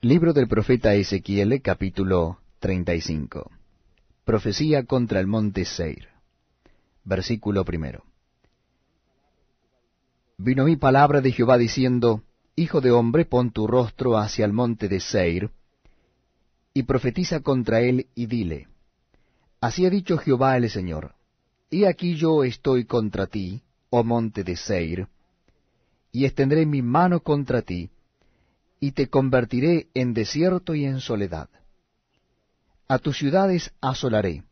Libro del profeta Ezequiel, capítulo 35. Profecía contra el monte Seir. Versículo primero. Vino mi palabra de Jehová diciendo, Hijo de hombre, pon tu rostro hacia el monte de Seir, y profetiza contra él, y dile, Así ha dicho Jehová el Señor, He aquí yo estoy contra ti, oh monte de Seir, y extendré mi mano contra ti, y te convertiré en desierto y en soledad. A tus ciudades asolaré,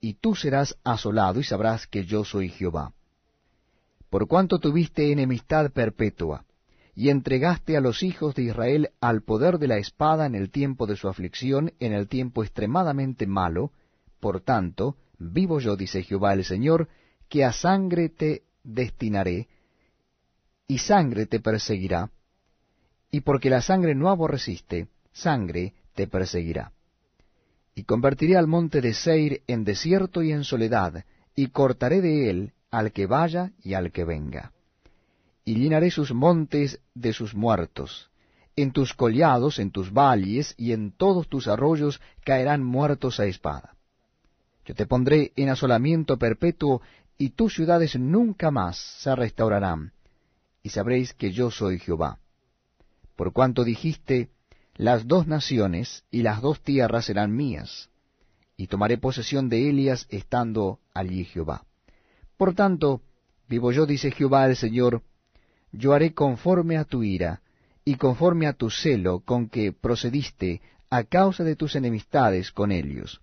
y tú serás asolado y sabrás que yo soy Jehová. Por cuanto tuviste enemistad perpetua, y entregaste a los hijos de Israel al poder de la espada en el tiempo de su aflicción, en el tiempo extremadamente malo, por tanto, vivo yo, dice Jehová el Señor, que a sangre te destinaré, y sangre te perseguirá, y porque la sangre no aborreciste, sangre te perseguirá. Y convertiré al monte de Seir en desierto y en soledad, y cortaré de él al que vaya y al que venga. Y llenaré sus montes de sus muertos. En tus collados, en tus valles y en todos tus arroyos caerán muertos a espada. Yo te pondré en asolamiento perpetuo, y tus ciudades nunca más se restaurarán, y sabréis que yo soy Jehová por cuanto dijiste, las dos naciones y las dos tierras serán mías, y tomaré posesión de Elias estando allí Jehová. Por tanto, vivo yo, dice Jehová el Señor, yo haré conforme a tu ira, y conforme a tu celo con que procediste a causa de tus enemistades con ellos,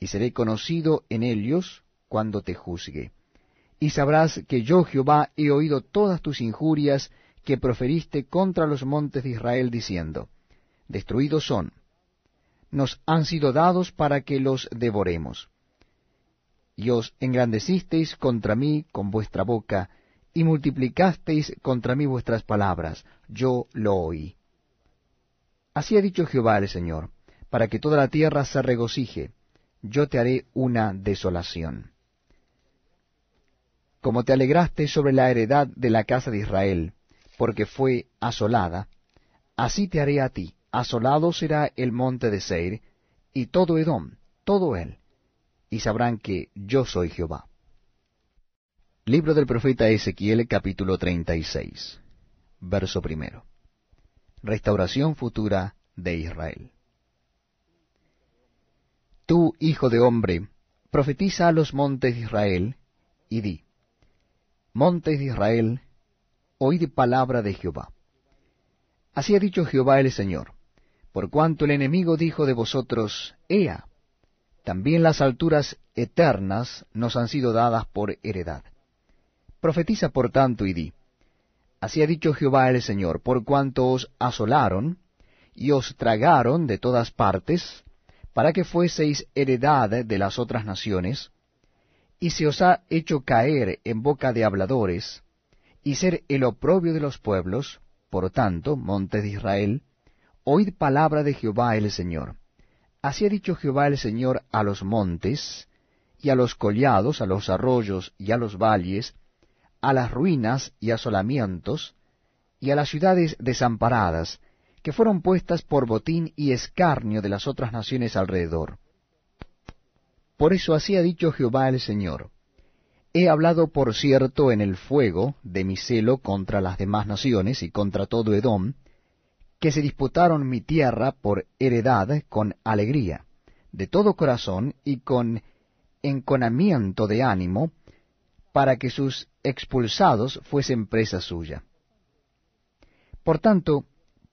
y seré conocido en ellos cuando te juzgue. Y sabrás que yo Jehová he oído todas tus injurias que proferiste contra los montes de Israel, diciendo, Destruidos son, nos han sido dados para que los devoremos. Y os engrandecisteis contra mí con vuestra boca, y multiplicasteis contra mí vuestras palabras, yo lo oí. Así ha dicho Jehová el Señor, para que toda la tierra se regocije, yo te haré una desolación. Como te alegraste sobre la heredad de la casa de Israel, porque fue asolada, así te haré a ti, asolado será el monte de Seir, y todo Edom, todo él, y sabrán que yo soy Jehová. Libro del profeta Ezequiel capítulo 36, verso primero. Restauración futura de Israel. Tú, hijo de hombre, profetiza a los montes de Israel, y di, Montes de Israel, oíd palabra de Jehová. Así ha dicho Jehová el Señor, por cuanto el enemigo dijo de vosotros, Ea, también las alturas eternas nos han sido dadas por heredad. Profetiza por tanto y di, Así ha dicho Jehová el Señor, por cuanto os asolaron y os tragaron de todas partes, para que fueseis heredad de las otras naciones, y se os ha hecho caer en boca de habladores, y ser el oprobio de los pueblos, por tanto, montes de Israel, oíd palabra de Jehová el Señor. Así ha dicho Jehová el Señor a los montes, y a los collados, a los arroyos y a los valles, a las ruinas y asolamientos, y a las ciudades desamparadas, que fueron puestas por botín y escarnio de las otras naciones alrededor. Por eso así ha dicho Jehová el Señor, He hablado, por cierto, en el fuego de mi celo contra las demás naciones y contra todo Edom, que se disputaron mi tierra por heredad con alegría, de todo corazón y con enconamiento de ánimo, para que sus expulsados fuesen presa suya. Por tanto,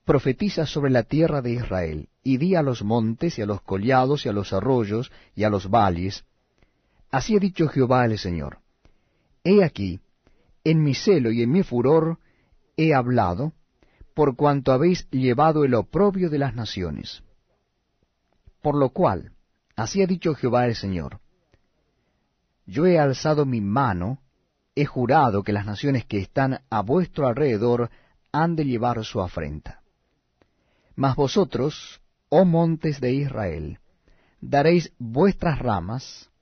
profetiza sobre la tierra de Israel, y di a los montes y a los collados y a los arroyos y a los valles, así ha dicho Jehová el Señor He aquí, en mi celo y en mi furor he hablado, por cuanto habéis llevado el oprobio de las naciones. Por lo cual, así ha dicho Jehová el Señor, yo he alzado mi mano, he jurado que las naciones que están a vuestro alrededor han de llevar su afrenta. Mas vosotros, oh montes de Israel, daréis vuestras ramas,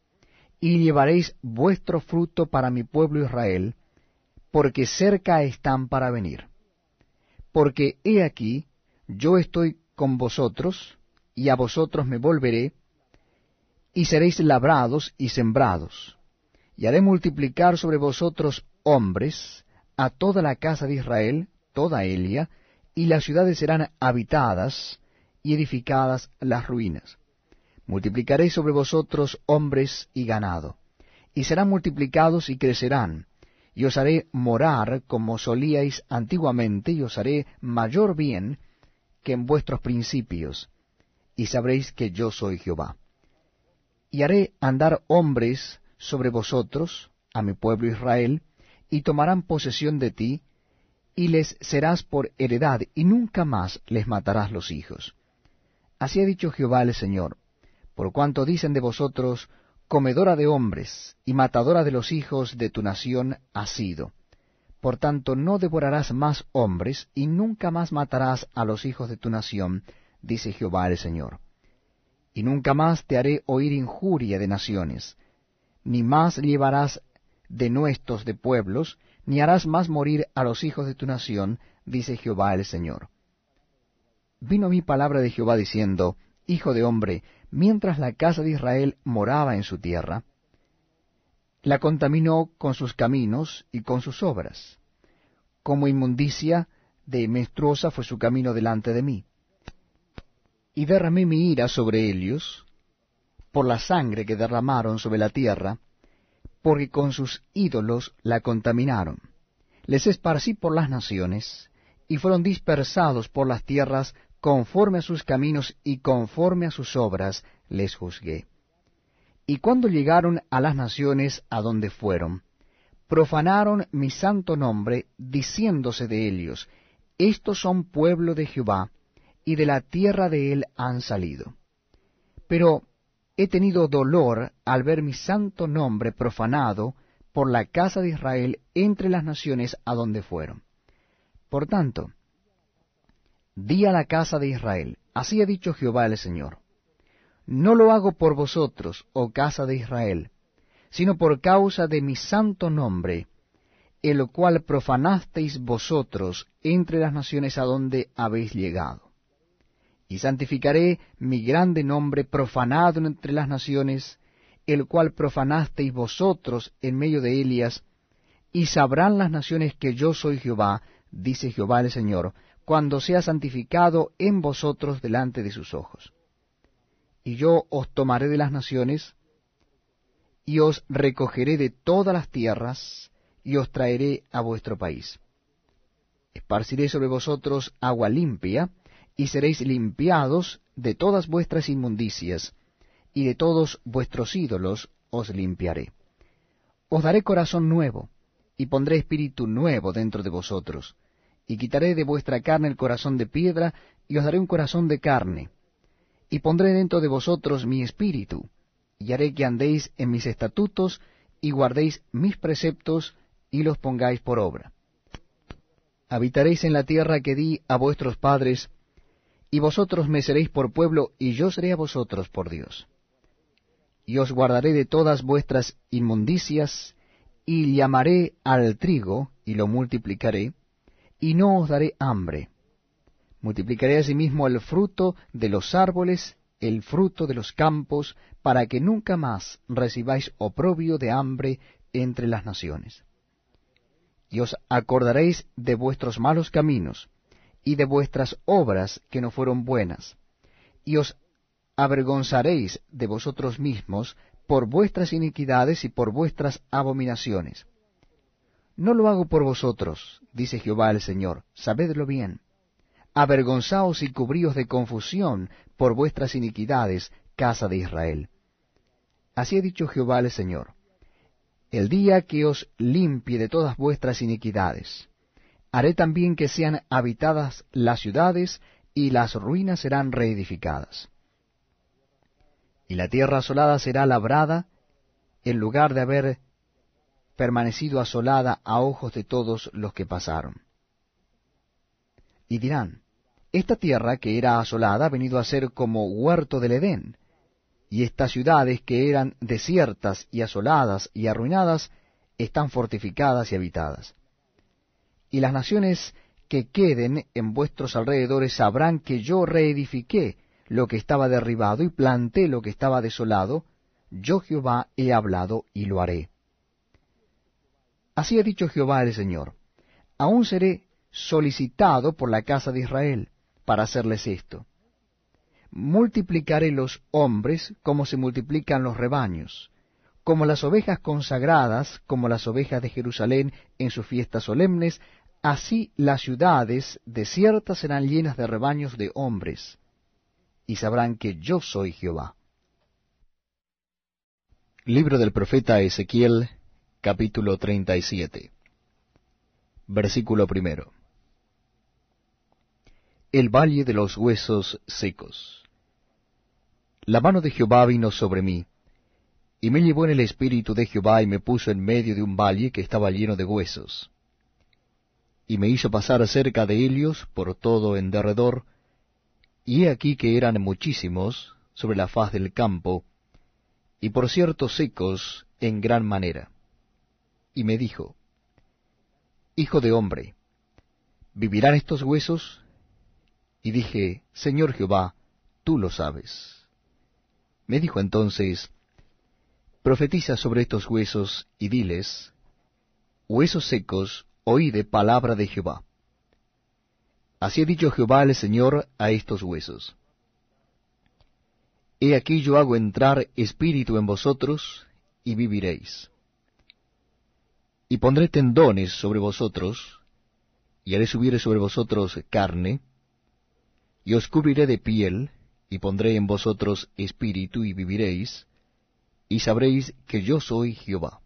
y llevaréis vuestro fruto para mi pueblo Israel, porque cerca están para venir. Porque he aquí, yo estoy con vosotros, y a vosotros me volveré, y seréis labrados y sembrados, y haré multiplicar sobre vosotros hombres, a toda la casa de Israel, toda Elia, y las ciudades serán habitadas y edificadas las ruinas. Multiplicaré sobre vosotros hombres y ganado, y serán multiplicados y crecerán, y os haré morar como solíais antiguamente, y os haré mayor bien que en vuestros principios, y sabréis que yo soy Jehová. Y haré andar hombres sobre vosotros, a mi pueblo Israel, y tomarán posesión de ti, y les serás por heredad, y nunca más les matarás los hijos. Así ha dicho Jehová el Señor, por cuanto dicen de vosotros, comedora de hombres y matadora de los hijos de tu nación has sido. Por tanto, no devorarás más hombres, y nunca más matarás a los hijos de tu nación, dice Jehová el Señor. Y nunca más te haré oír injuria de naciones, ni más llevarás denuestos de pueblos, ni harás más morir a los hijos de tu nación, dice Jehová el Señor. Vino mi palabra de Jehová diciendo, Hijo de hombre, mientras la casa de Israel moraba en su tierra, la contaminó con sus caminos y con sus obras. Como inmundicia de menstruosa fue su camino delante de mí. Y derramé mi ira sobre ellos, por la sangre que derramaron sobre la tierra, porque con sus ídolos la contaminaron. Les esparcí por las naciones, y fueron dispersados por las tierras conforme a sus caminos y conforme a sus obras les juzgué. Y cuando llegaron a las naciones a donde fueron, profanaron mi santo nombre, diciéndose de ellos, Estos son pueblo de Jehová, y de la tierra de él han salido. Pero he tenido dolor al ver mi santo nombre profanado por la casa de Israel entre las naciones a donde fueron. Por tanto, di a la casa de Israel, así ha dicho Jehová el Señor, no lo hago por vosotros, oh casa de Israel, sino por causa de mi santo nombre, el cual profanasteis vosotros entre las naciones a donde habéis llegado. Y santificaré mi grande nombre profanado entre las naciones, el cual profanasteis vosotros en medio de Elias, y sabrán las naciones que yo soy Jehová, dice Jehová el Señor, cuando sea santificado en vosotros delante de sus ojos. Y yo os tomaré de las naciones, y os recogeré de todas las tierras, y os traeré a vuestro país. Esparciré sobre vosotros agua limpia, y seréis limpiados de todas vuestras inmundicias, y de todos vuestros ídolos os limpiaré. Os daré corazón nuevo, y pondré espíritu nuevo dentro de vosotros, y quitaré de vuestra carne el corazón de piedra, y os daré un corazón de carne, y pondré dentro de vosotros mi espíritu, y haré que andéis en mis estatutos, y guardéis mis preceptos, y los pongáis por obra. Habitaréis en la tierra que di a vuestros padres, y vosotros me seréis por pueblo, y yo seré a vosotros por Dios. Y os guardaré de todas vuestras inmundicias, y llamaré al trigo, y lo multiplicaré, y no os daré hambre. Multiplicaré asimismo el fruto de los árboles, el fruto de los campos, para que nunca más recibáis oprobio de hambre entre las naciones. Y os acordaréis de vuestros malos caminos, y de vuestras obras que no fueron buenas, y os avergonzaréis de vosotros mismos por vuestras iniquidades y por vuestras abominaciones no lo hago por vosotros, dice Jehová el Señor, sabedlo bien. Avergonzaos y cubríos de confusión por vuestras iniquidades, casa de Israel. Así ha dicho Jehová el Señor. El día que os limpie de todas vuestras iniquidades, haré también que sean habitadas las ciudades y las ruinas serán reedificadas. Y la tierra asolada será labrada en lugar de haber permanecido asolada a ojos de todos los que pasaron. Y dirán, esta tierra que era asolada ha venido a ser como huerto del Edén, y estas ciudades que eran desiertas y asoladas y arruinadas están fortificadas y habitadas. Y las naciones que queden en vuestros alrededores sabrán que yo reedifiqué lo que estaba derribado y planté lo que estaba desolado, yo Jehová he hablado y lo haré. Así ha dicho Jehová el Señor, aún seré solicitado por la casa de Israel para hacerles esto. Multiplicaré los hombres como se multiplican los rebaños, como las ovejas consagradas, como las ovejas de Jerusalén en sus fiestas solemnes, así las ciudades desiertas serán llenas de rebaños de hombres, y sabrán que yo soy Jehová. Libro del profeta Ezequiel, capítulo 37, versículo primero. El valle de los huesos secos. La mano de Jehová vino sobre mí, y me llevó en el espíritu de Jehová y me puso en medio de un valle que estaba lleno de huesos. Y me hizo pasar cerca de ellos por todo en derredor, y he aquí que eran muchísimos sobre la faz del campo, y por cierto secos en gran manera. Y me dijo, Hijo de hombre, ¿vivirán estos huesos? Y dije, Señor Jehová, tú lo sabes. Me dijo entonces, Profetiza sobre estos huesos y diles, Huesos secos, oíde palabra de Jehová. Así ha dicho Jehová el Señor a estos huesos. He aquí yo hago entrar espíritu en vosotros, y viviréis. Y pondré tendones sobre vosotros, y haré subir sobre vosotros carne, y os cubriré de piel, y pondré en vosotros espíritu, y viviréis, y sabréis que yo soy Jehová.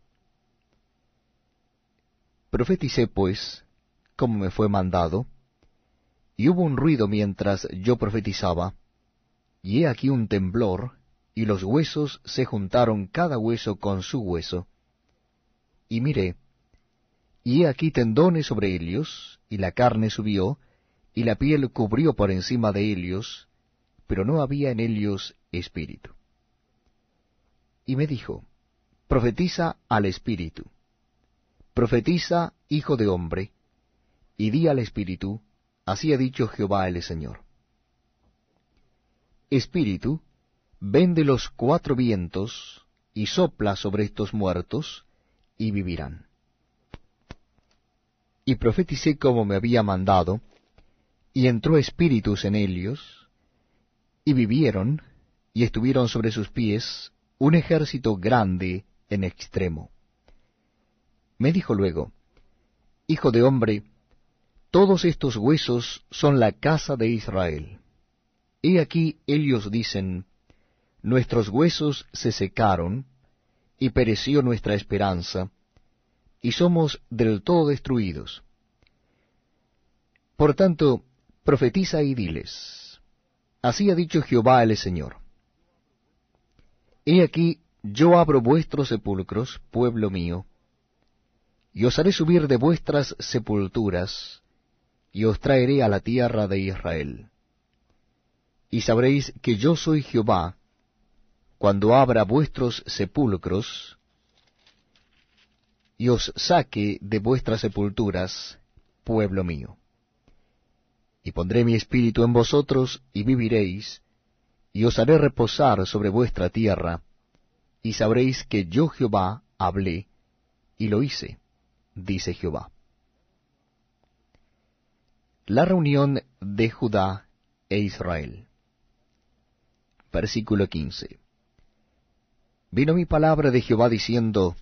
Profeticé pues, como me fue mandado, y hubo un ruido mientras yo profetizaba, y he aquí un temblor, y los huesos se juntaron cada hueso con su hueso. Y miré, y aquí tendones sobre ellos, y la carne subió, y la piel cubrió por encima de ellos, pero no había en ellos espíritu y me dijo, Profetiza al Espíritu. Profetiza, hijo de hombre, y di al Espíritu, así ha dicho Jehová el Señor. Espíritu, ven de los cuatro vientos, y sopla sobre estos muertos, y vivirán. Y profeticé como me había mandado, y entró espíritus en ellos, y vivieron, y estuvieron sobre sus pies un ejército grande en extremo. Me dijo luego, Hijo de hombre, todos estos huesos son la casa de Israel. He aquí ellos dicen, Nuestros huesos se secaron, y pereció nuestra esperanza, y somos del todo destruidos. Por tanto, profetiza y diles, Así ha dicho Jehová el Señor He aquí, yo abro vuestros sepulcros, pueblo mío, y os haré subir de vuestras sepulturas, y os traeré a la tierra de Israel. Y sabréis que yo soy Jehová, cuando abra vuestros sepulcros, y os saque de vuestras sepulturas, pueblo mío. Y pondré mi espíritu en vosotros, y viviréis, y os haré reposar sobre vuestra tierra, y sabréis que yo Jehová hablé, y lo hice, dice Jehová. La reunión de Judá e Israel. Versículo 15. Vino mi palabra de Jehová diciendo,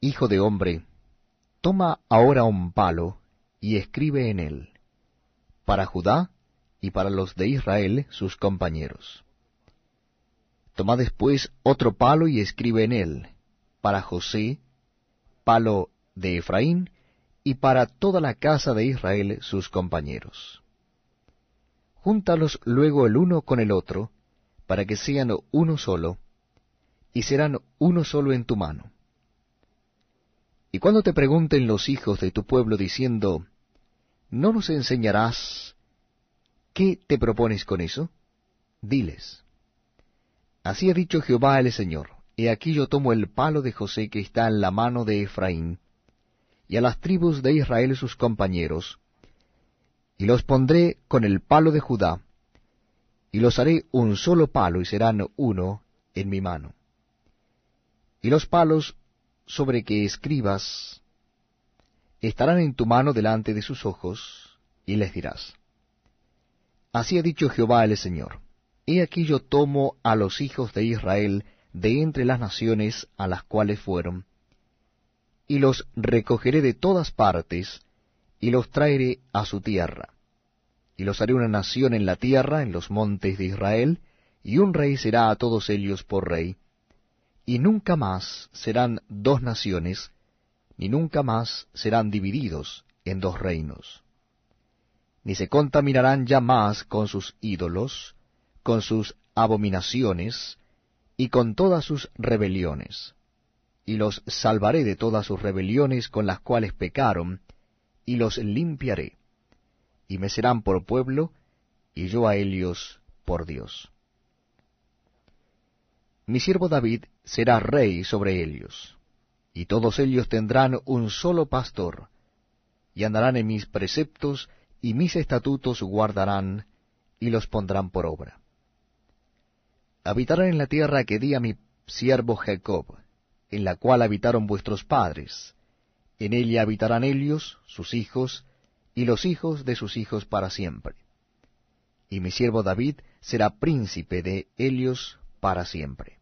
Hijo de hombre, toma ahora un palo y escribe en él, para Judá y para los de Israel sus compañeros Toma después otro palo y escribe en él, para José, palo de Efraín, y para toda la casa de Israel sus compañeros. Júntalos luego el uno con el otro, para que sean uno solo, y serán uno solo en tu mano. Y cuando te pregunten los hijos de tu pueblo diciendo, ¿no nos enseñarás qué te propones con eso? Diles, Así ha dicho Jehová el Señor, He aquí yo tomo el palo de José que está en la mano de Efraín, y a las tribus de Israel sus compañeros, y los pondré con el palo de Judá, y los haré un solo palo, y serán uno en mi mano. Y los palos sobre que escribas estarán en tu mano delante de sus ojos, y les dirás, Así ha dicho Jehová el Señor, He aquí yo tomo a los hijos de Israel de entre las naciones a las cuales fueron, y los recogeré de todas partes, y los traeré a su tierra. Y los haré una nación en la tierra, en los montes de Israel, y un rey será a todos ellos por rey. Y nunca más serán dos naciones, ni nunca más serán divididos en dos reinos. Ni se contaminarán ya más con sus ídolos, con sus abominaciones, y con todas sus rebeliones. Y los salvaré de todas sus rebeliones con las cuales pecaron, y los limpiaré, y me serán por pueblo, y yo a ellos por Dios. Mi siervo David será rey sobre ellos, y todos ellos tendrán un solo pastor, y andarán en mis preceptos, y mis estatutos guardarán, y los pondrán por obra. Habitarán en la tierra que di a mi siervo Jacob, en la cual habitaron vuestros padres, en ella habitarán ellos, sus hijos, y los hijos de sus hijos para siempre. Y mi siervo David será príncipe de ellos para siempre.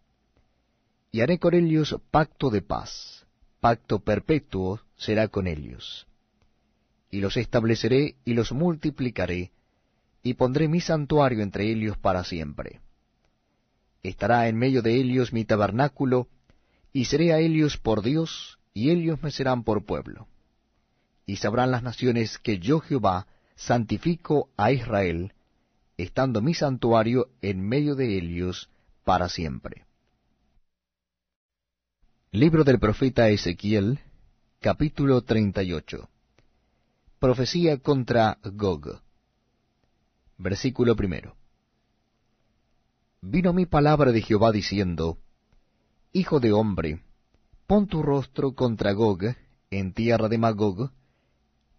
Y haré con ellos pacto de paz, pacto perpetuo será con ellos. Y los estableceré y los multiplicaré, y pondré mi santuario entre ellos para siempre. Estará en medio de ellos mi tabernáculo, y seré a ellos por Dios, y ellos me serán por pueblo. Y sabrán las naciones que yo Jehová santifico a Israel, estando mi santuario en medio de ellos para siempre. Libro del profeta Ezequiel, capítulo 38. Profecía contra Gog. Versículo primero. Vino mi palabra de Jehová diciendo, Hijo de hombre, Pon tu rostro contra Gog, en tierra de Magog,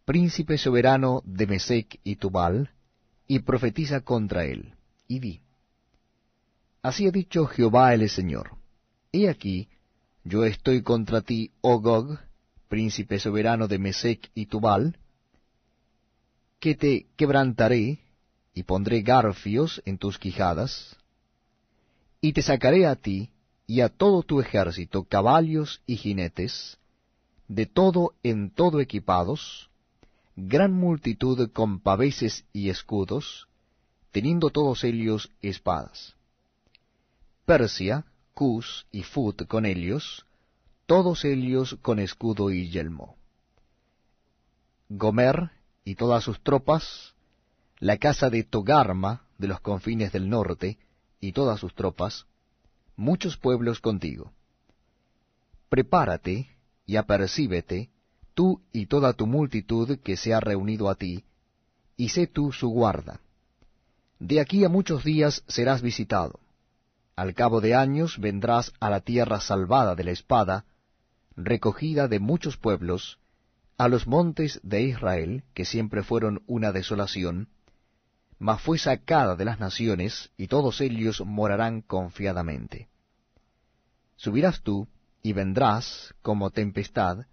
príncipe soberano de Mesec y Tubal, y profetiza contra él, y di, Así ha dicho Jehová el Señor, He aquí, yo estoy contra ti, oh Gog, príncipe soberano de Mesec y Tubal, que te quebrantaré, y pondré garfios en tus quijadas, y te sacaré a ti, y a todo tu ejército caballos y jinetes, de todo en todo equipados, gran multitud con paveses y escudos, teniendo todos ellos espadas. Persia, Cus y Fut con ellos, todos ellos con escudo y yelmo. Gomer y todas sus tropas, la casa de Togarma de los confines del norte y todas sus tropas, muchos pueblos contigo. Prepárate y apercíbete, tú y toda tu multitud que se ha reunido a ti, y sé tú su guarda. De aquí a muchos días serás visitado. Al cabo de años vendrás a la tierra salvada de la espada, recogida de muchos pueblos, a los montes de Israel, que siempre fueron una desolación, mas fue sacada de las naciones, y todos ellos morarán confiadamente. Subirás tú, y vendrás como tempestad,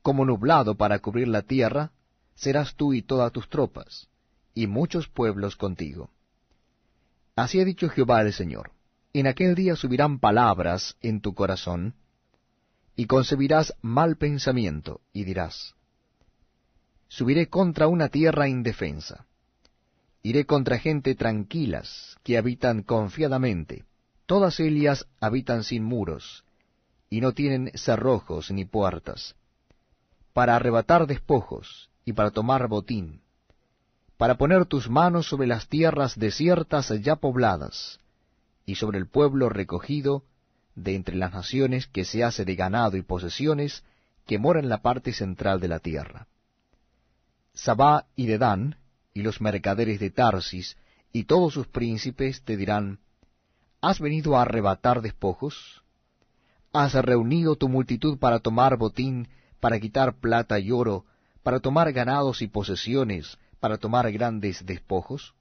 como nublado para cubrir la tierra, serás tú y todas tus tropas, y muchos pueblos contigo. Así ha dicho Jehová el Señor, en aquel día subirán palabras en tu corazón, y concebirás mal pensamiento, y dirás, Subiré contra una tierra indefensa Iré contra gente tranquilas, que habitan confiadamente. Todas ellas habitan sin muros, y no tienen cerrojos ni puertas, para arrebatar despojos y para tomar botín, para poner tus manos sobre las tierras desiertas ya pobladas, y sobre el pueblo recogido de entre las naciones que se hace de ganado y posesiones que mora en la parte central de la tierra. Sabá y Dedán, y los mercaderes de Tarsis, y todos sus príncipes te dirán, ¿Has venido a arrebatar despojos? ¿Has reunido tu multitud para tomar botín, para quitar plata y oro, para tomar ganados y posesiones, para tomar grandes despojos?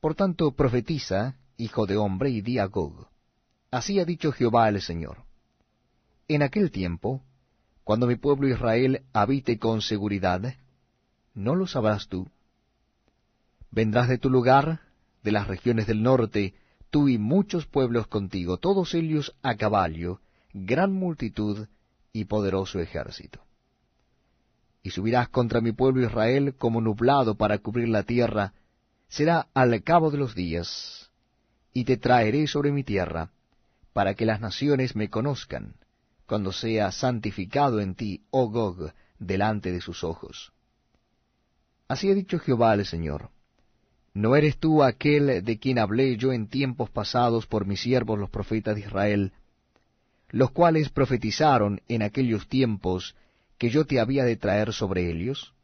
Por tanto, profetiza, hijo de hombre, y di a Gog, así ha dicho Jehová el Señor. En aquel tiempo, cuando mi pueblo Israel habite con seguridad, ¿no lo sabrás tú? Vendrás de tu lugar, de las regiones del norte, tú y muchos pueblos contigo, todos ellos a caballo, gran multitud y poderoso ejército. Y subirás contra mi pueblo Israel como nublado para cubrir la tierra, será al cabo de los días, y te traeré sobre mi tierra, para que las naciones me conozcan, cuando sea santificado en ti, oh Gog, delante de sus ojos. Así ha dicho Jehová el Señor. ¿No eres tú aquel de quien hablé yo en tiempos pasados por mis siervos los profetas de Israel, los cuales profetizaron en aquellos tiempos que yo te había de traer sobre ellos?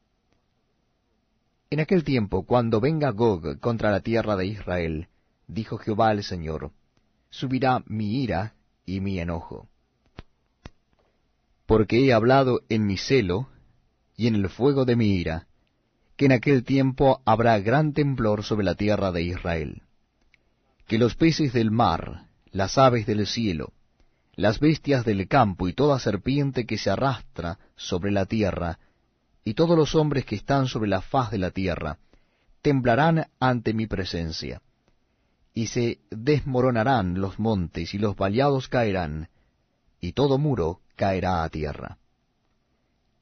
En aquel tiempo, cuando venga Gog contra la tierra de Israel, dijo Jehová el Señor, subirá mi ira y mi enojo. Porque he hablado en mi celo y en el fuego de mi ira, que en aquel tiempo habrá gran temblor sobre la tierra de Israel. Que los peces del mar, las aves del cielo, las bestias del campo y toda serpiente que se arrastra sobre la tierra, y todos los hombres que están sobre la faz de la tierra, temblarán ante mi presencia. Y se desmoronarán los montes y los vallados caerán, y todo muro caerá a tierra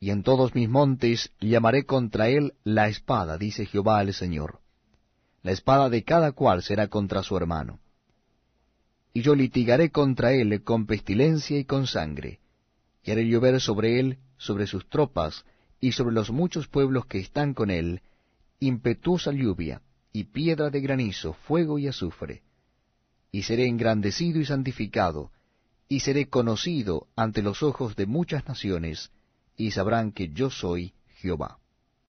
y en todos mis montes llamaré contra él la espada, dice Jehová el Señor. La espada de cada cual será contra su hermano. Y yo litigaré contra él con pestilencia y con sangre, y haré llover sobre él, sobre sus tropas, y sobre los muchos pueblos que están con él, impetuosa lluvia, y piedra de granizo, fuego y azufre. Y seré engrandecido y santificado, y seré conocido ante los ojos de muchas naciones, y sabrán que yo soy Jehová.